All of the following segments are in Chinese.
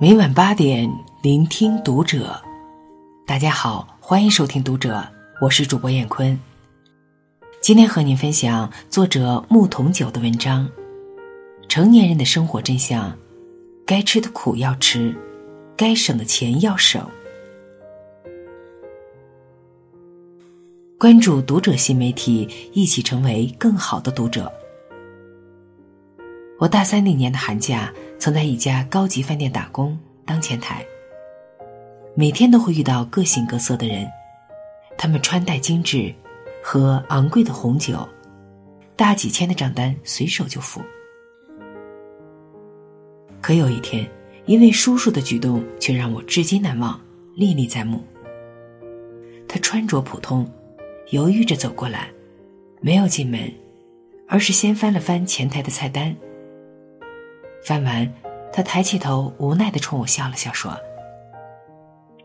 每晚八点，聆听读者。大家好，欢迎收听《读者》，我是主播艳坤。今天和您分享作者牧童九的文章：成年人的生活真相，该吃的苦要吃，该省的钱要省。关注《读者》新媒体，一起成为更好的读者。我大三那年的寒假。曾在一家高级饭店打工当前台。每天都会遇到各形各色的人，他们穿戴精致，喝昂贵的红酒，大几千的账单随手就付。可有一天，一位叔叔的举动却让我至今难忘，历历在目。他穿着普通，犹豫着走过来，没有进门，而是先翻了翻前台的菜单。翻完，他抬起头，无奈的冲我笑了笑，说：“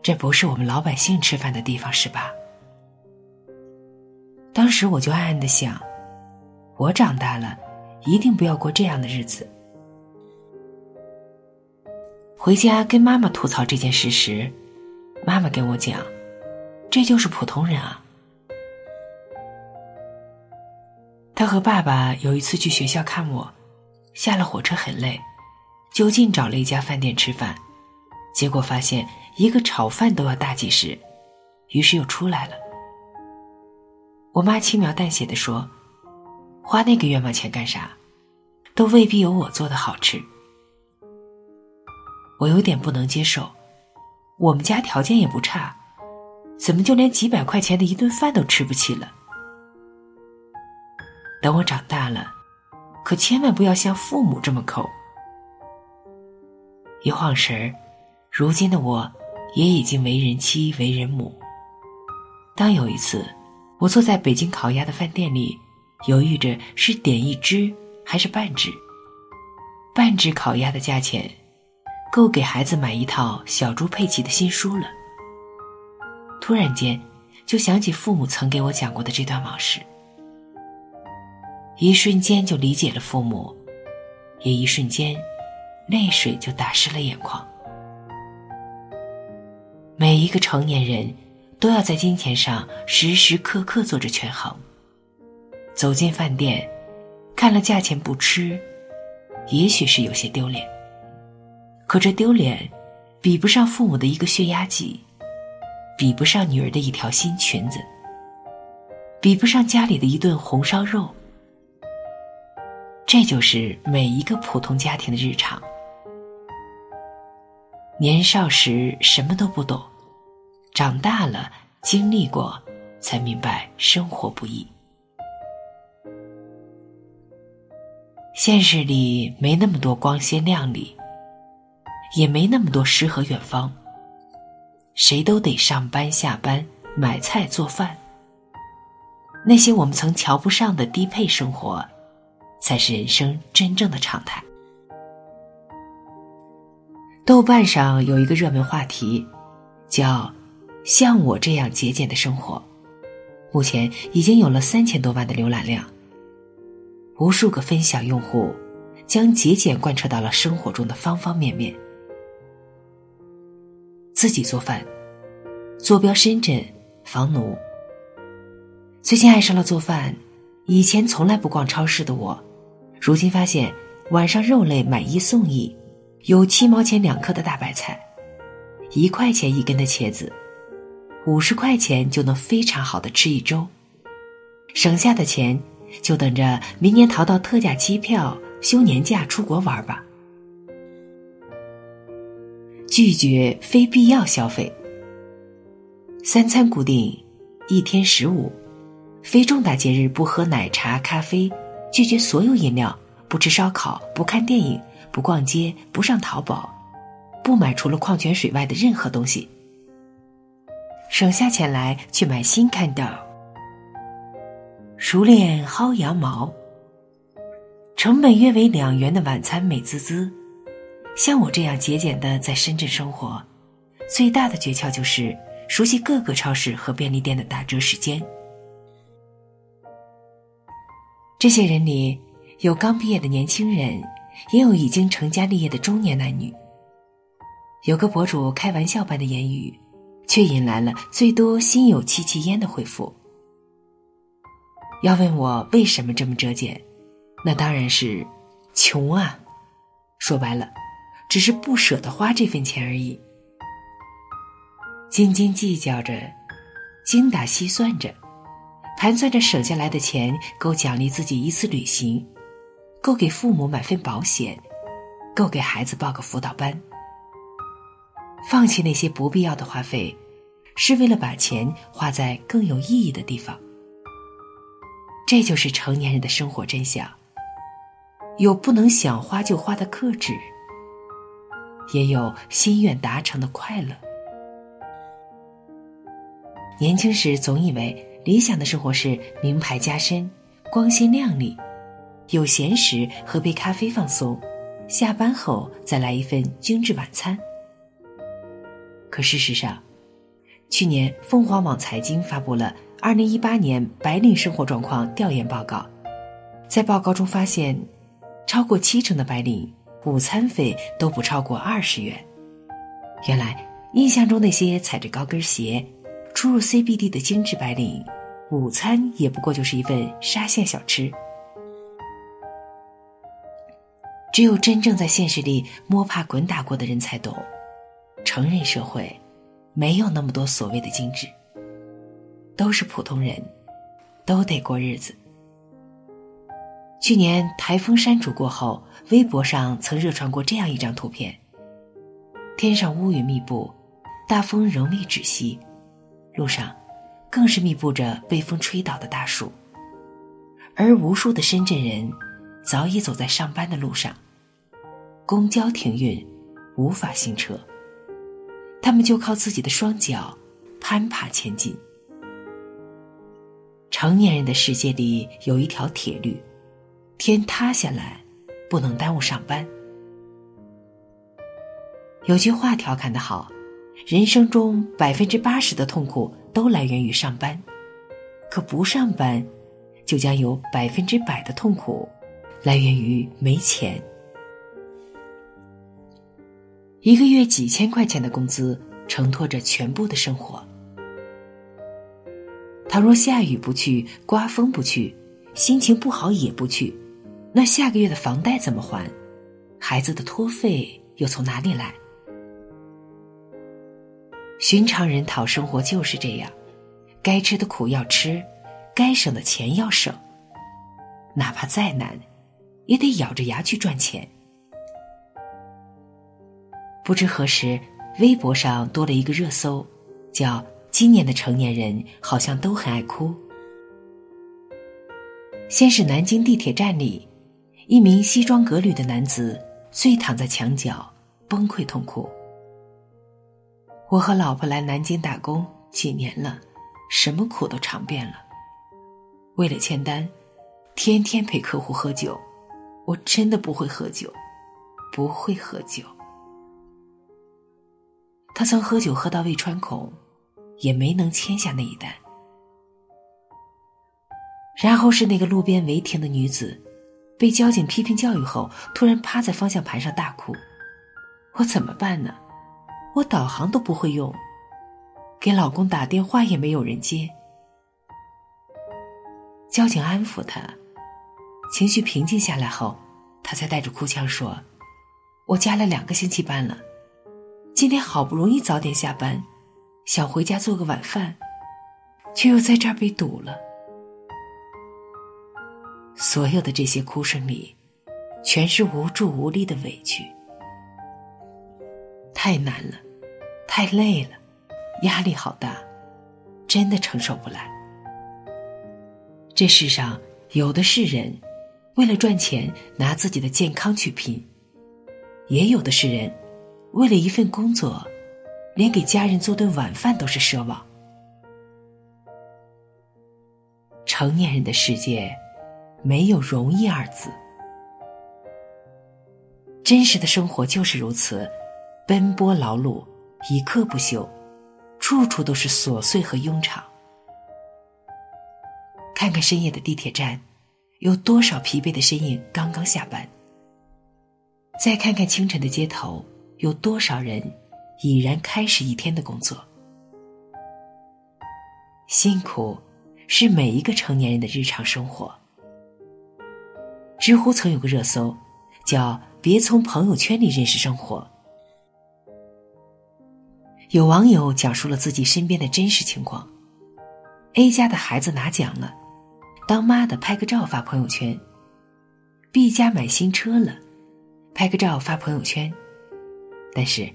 这不是我们老百姓吃饭的地方，是吧？”当时我就暗暗的想，我长大了，一定不要过这样的日子。回家跟妈妈吐槽这件事时，妈妈跟我讲：“这就是普通人啊。”他和爸爸有一次去学校看我，下了火车很累。就近找了一家饭店吃饭，结果发现一个炒饭都要大几十，于是又出来了。我妈轻描淡写的说：“花那个冤枉钱干啥？都未必有我做的好吃。”我有点不能接受，我们家条件也不差，怎么就连几百块钱的一顿饭都吃不起了？等我长大了，可千万不要像父母这么抠。一晃神儿，如今的我，也已经为人妻、为人母。当有一次，我坐在北京烤鸭的饭店里，犹豫着是点一只还是半只。半只烤鸭的价钱，够给孩子买一套小猪佩奇的新书了。突然间，就想起父母曾给我讲过的这段往事，一瞬间就理解了父母，也一瞬间。泪水就打湿了眼眶。每一个成年人，都要在金钱上时时刻刻做着权衡。走进饭店，看了价钱不吃，也许是有些丢脸。可这丢脸，比不上父母的一个血压计，比不上女儿的一条新裙子，比不上家里的一顿红烧肉。这就是每一个普通家庭的日常。年少时什么都不懂，长大了经历过，才明白生活不易。现实里没那么多光鲜亮丽，也没那么多诗和远方。谁都得上班下班，买菜做饭。那些我们曾瞧不上的低配生活，才是人生真正的常态。豆瓣上有一个热门话题，叫“像我这样节俭的生活”，目前已经有了三千多万的浏览量。无数个分享用户将节俭贯彻到了生活中的方方面面。自己做饭，坐标深圳，房奴。最近爱上了做饭，以前从来不逛超市的我，如今发现晚上肉类买一送一。有七毛钱两颗的大白菜，一块钱一根的茄子，五十块钱就能非常好的吃一周，省下的钱就等着明年淘到特价机票休年假出国玩吧。拒绝非必要消费，三餐固定，一天十五，非重大节日不喝奶茶咖啡，拒绝所有饮料，不吃烧烤，不看电影。不逛街，不上淘宝，不买除了矿泉水外的任何东西，省下钱来去买新 Kindle，。熟练薅羊毛，成本约为两元的晚餐美滋滋。像我这样节俭的在深圳生活，最大的诀窍就是熟悉各个超市和便利店的打折时间。这些人里有刚毕业的年轻人。也有已经成家立业的中年男女，有个博主开玩笑般的言语，却引来了最多心有戚戚焉的回复。要问我为什么这么折减，那当然是穷啊！说白了，只是不舍得花这份钱而已。斤斤计较着，精打细算着，盘算着省下来的钱够奖励自己一次旅行，够给父母买份保险，够给孩子报个辅导班。放弃那些不必要的花费，是为了把钱花在更有意义的地方。这就是成年人的生活真相。有不能想花就花的克制，也有心愿达成的快乐。年轻时总以为理想的生活是名牌加身、光鲜亮丽，有闲时喝杯咖啡放松，下班后再来一份精致晚餐。可事实上，去年凤凰网财经发布了。二零一八年白领生活状况调研报告，在报告中发现，超过七成的白领午餐费都不超过二十元。原来，印象中那些踩着高跟鞋、出入 CBD 的精致白领，午餐也不过就是一份沙县小吃。只有真正在现实里摸爬滚打过的人才懂，成人社会没有那么多所谓的精致。都是普通人，都得过日子。去年台风山竹过后，微博上曾热传过这样一张图片：天上乌云密布，大风仍未止息，路上更是密布着被风吹倒的大树，而无数的深圳人早已走在上班的路上，公交停运，无法行车，他们就靠自己的双脚攀爬前进。成年人的世界里有一条铁律：天塌下来，不能耽误上班。有句话调侃的好：人生中百分之八十的痛苦都来源于上班，可不上班，就将有百分之百的痛苦来源于没钱。一个月几千块钱的工资承托着全部的生活。倘若下雨不去，刮风不去，心情不好也不去，那下个月的房贷怎么还？孩子的托费又从哪里来？寻常人讨生活就是这样，该吃的苦要吃，该省的钱要省，哪怕再难，也得咬着牙去赚钱。不知何时，微博上多了一个热搜，叫。今年的成年人好像都很爱哭。先是南京地铁站里，一名西装革履的男子醉躺在墙角，崩溃痛哭。我和老婆来南京打工几年了，什么苦都尝遍了。为了签单，天天陪客户喝酒，我真的不会喝酒，不会喝酒。他曾喝酒喝到胃穿孔。也没能签下那一单。然后是那个路边违停的女子，被交警批评教育后，突然趴在方向盘上大哭。我怎么办呢？我导航都不会用，给老公打电话也没有人接。交警安抚她，情绪平静下来后，他才带着哭腔说：“我加了两个星期班了，今天好不容易早点下班。”想回家做个晚饭，却又在这儿被堵了。所有的这些哭声里，全是无助无力的委屈。太难了，太累了，压力好大，真的承受不来。这世上有的是人，为了赚钱拿自己的健康去拼；也有的是人，为了一份工作。连给家人做顿晚饭都是奢望。成年人的世界，没有容易二字。真实的生活就是如此，奔波劳碌，一刻不休，处处都是琐碎和庸常。看看深夜的地铁站，有多少疲惫的身影刚刚下班；再看看清晨的街头，有多少人。已然开始一天的工作。辛苦是每一个成年人的日常生活。知乎曾有个热搜，叫“别从朋友圈里认识生活”。有网友讲述了自己身边的真实情况：A 家的孩子拿奖了，当妈的拍个照发朋友圈；B 家买新车了，拍个照发朋友圈。但是，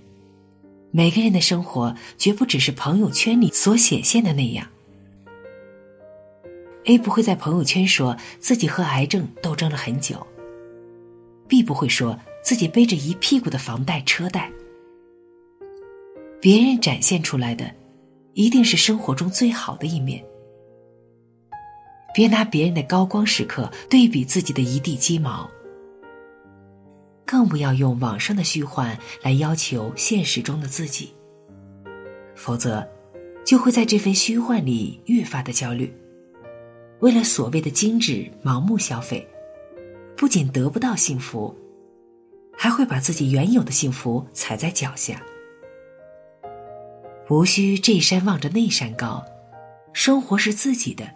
每个人的生活绝不只是朋友圈里所显现的那样。A 不会在朋友圈说自己和癌症斗争了很久。B 不会说自己背着一屁股的房贷车贷。别人展现出来的，一定是生活中最好的一面。别拿别人的高光时刻对比自己的一地鸡毛。更不要用网上的虚幻来要求现实中的自己，否则，就会在这份虚幻里越发的焦虑。为了所谓的精致盲目消费，不仅得不到幸福，还会把自己原有的幸福踩在脚下。无需这山望着那山高，生活是自己的，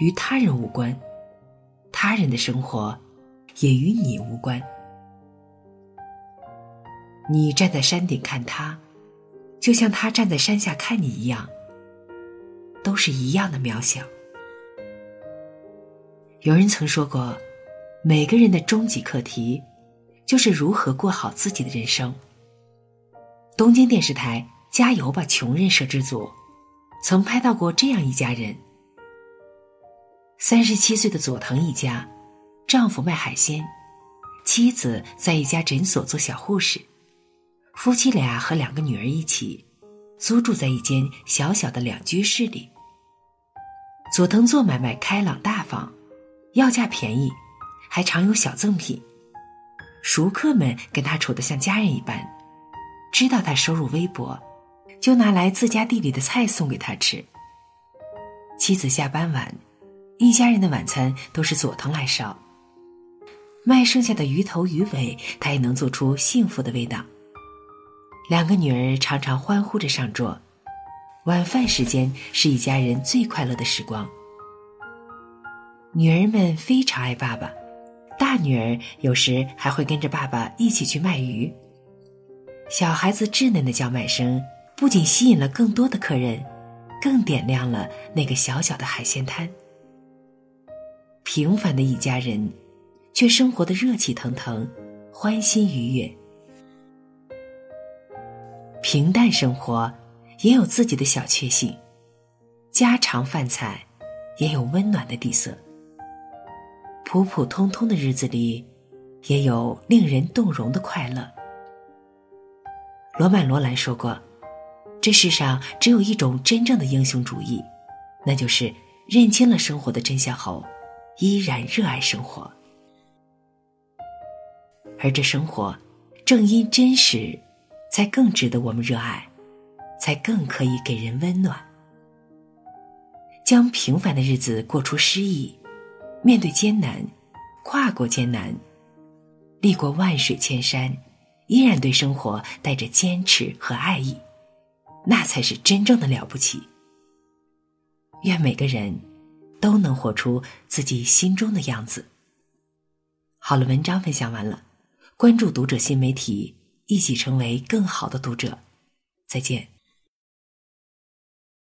与他人无关；他人的生活，也与你无关。你站在山顶看他，就像他站在山下看你一样，都是一样的渺小。有人曾说过，每个人的终极课题，就是如何过好自己的人生。东京电视台《加油吧，穷人》摄制组，曾拍到过这样一家人：三十七岁的佐藤一家，丈夫卖海鲜，妻子在一家诊所做小护士，夫妻俩和两个女儿一起，租住在一间小小的两居室里。佐藤做买卖开朗大方。要价便宜，还常有小赠品。熟客们跟他处得像家人一般，知道他收入微薄，就拿来自家地里的菜送给他吃。妻子下班晚，一家人的晚餐都是佐藤来烧。卖剩下的鱼头鱼尾，他也能做出幸福的味道。两个女儿常常欢呼着上桌，晚饭时间是一家人最快乐的时光。女儿们非常爱爸爸，大女儿有时还会跟着爸爸一起去卖鱼。小孩子稚嫩的叫卖声不仅吸引了更多的客人，更点亮了那个小小的海鲜摊。平凡的一家人，却生活的热气腾腾，欢欣愉悦。平淡生活也有自己的小确幸，家常饭菜也有温暖的底色。普普通通的日子里，也有令人动容的快乐。罗曼·罗兰说过：“这世上只有一种真正的英雄主义，那就是认清了生活的真相后，依然热爱生活。而这生活，正因真实，才更值得我们热爱，才更可以给人温暖。将平凡的日子过出诗意。”面对艰难，跨过艰难，历过万水千山，依然对生活带着坚持和爱意，那才是真正的了不起。愿每个人都能活出自己心中的样子。好了，文章分享完了，关注读者新媒体，一起成为更好的读者。再见。